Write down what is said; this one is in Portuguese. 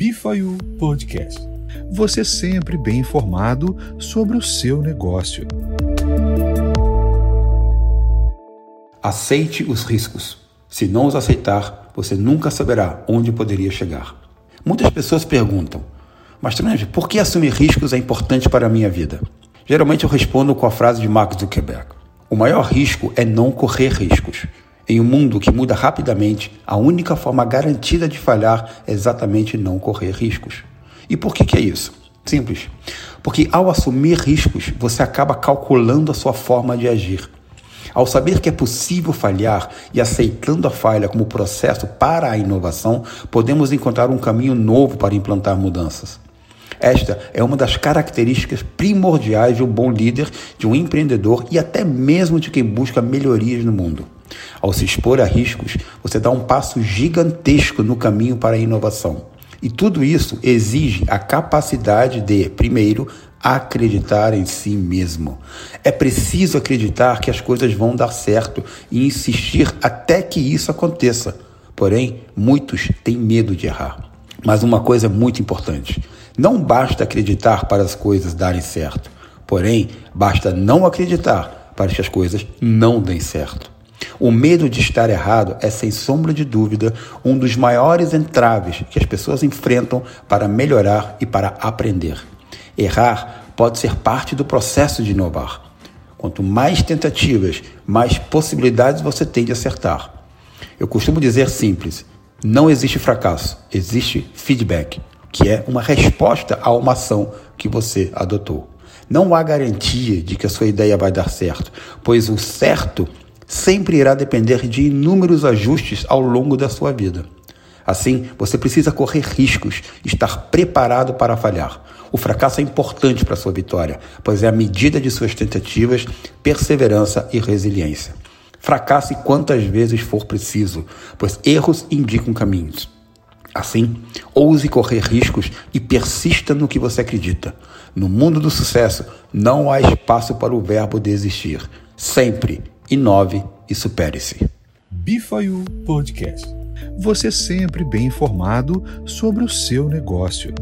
Bifaiu Podcast. Você sempre bem informado sobre o seu negócio. Aceite os riscos. Se não os aceitar, você nunca saberá onde poderia chegar. Muitas pessoas perguntam: Mas, Trange, por que assumir riscos é importante para a minha vida? Geralmente eu respondo com a frase de Mark Zuckerberg: O maior risco é não correr riscos. Em um mundo que muda rapidamente, a única forma garantida de falhar é exatamente não correr riscos. E por que, que é isso? Simples. Porque ao assumir riscos, você acaba calculando a sua forma de agir. Ao saber que é possível falhar e aceitando a falha como processo para a inovação, podemos encontrar um caminho novo para implantar mudanças. Esta é uma das características primordiais de um bom líder, de um empreendedor e até mesmo de quem busca melhorias no mundo. Ao se expor a riscos, você dá um passo gigantesco no caminho para a inovação. E tudo isso exige a capacidade de, primeiro, acreditar em si mesmo. É preciso acreditar que as coisas vão dar certo e insistir até que isso aconteça. Porém, muitos têm medo de errar. Mas uma coisa é muito importante: não basta acreditar para as coisas darem certo. Porém, basta não acreditar para que as coisas não deem certo. O medo de estar errado é, sem sombra de dúvida, um dos maiores entraves que as pessoas enfrentam para melhorar e para aprender. Errar pode ser parte do processo de inovar. Quanto mais tentativas, mais possibilidades você tem de acertar. Eu costumo dizer simples: não existe fracasso, existe feedback, que é uma resposta a uma ação que você adotou. Não há garantia de que a sua ideia vai dar certo, pois o certo sempre irá depender de inúmeros ajustes ao longo da sua vida. Assim, você precisa correr riscos, estar preparado para falhar. O fracasso é importante para sua vitória, pois é a medida de suas tentativas, perseverança e resiliência. Fracasse quantas vezes for preciso, pois erros indicam caminhos. Assim, ouse correr riscos e persista no que você acredita. No mundo do sucesso, não há espaço para o verbo desistir. Sempre inove e supere-se. Bifaiu Podcast. Você sempre bem informado sobre o seu negócio.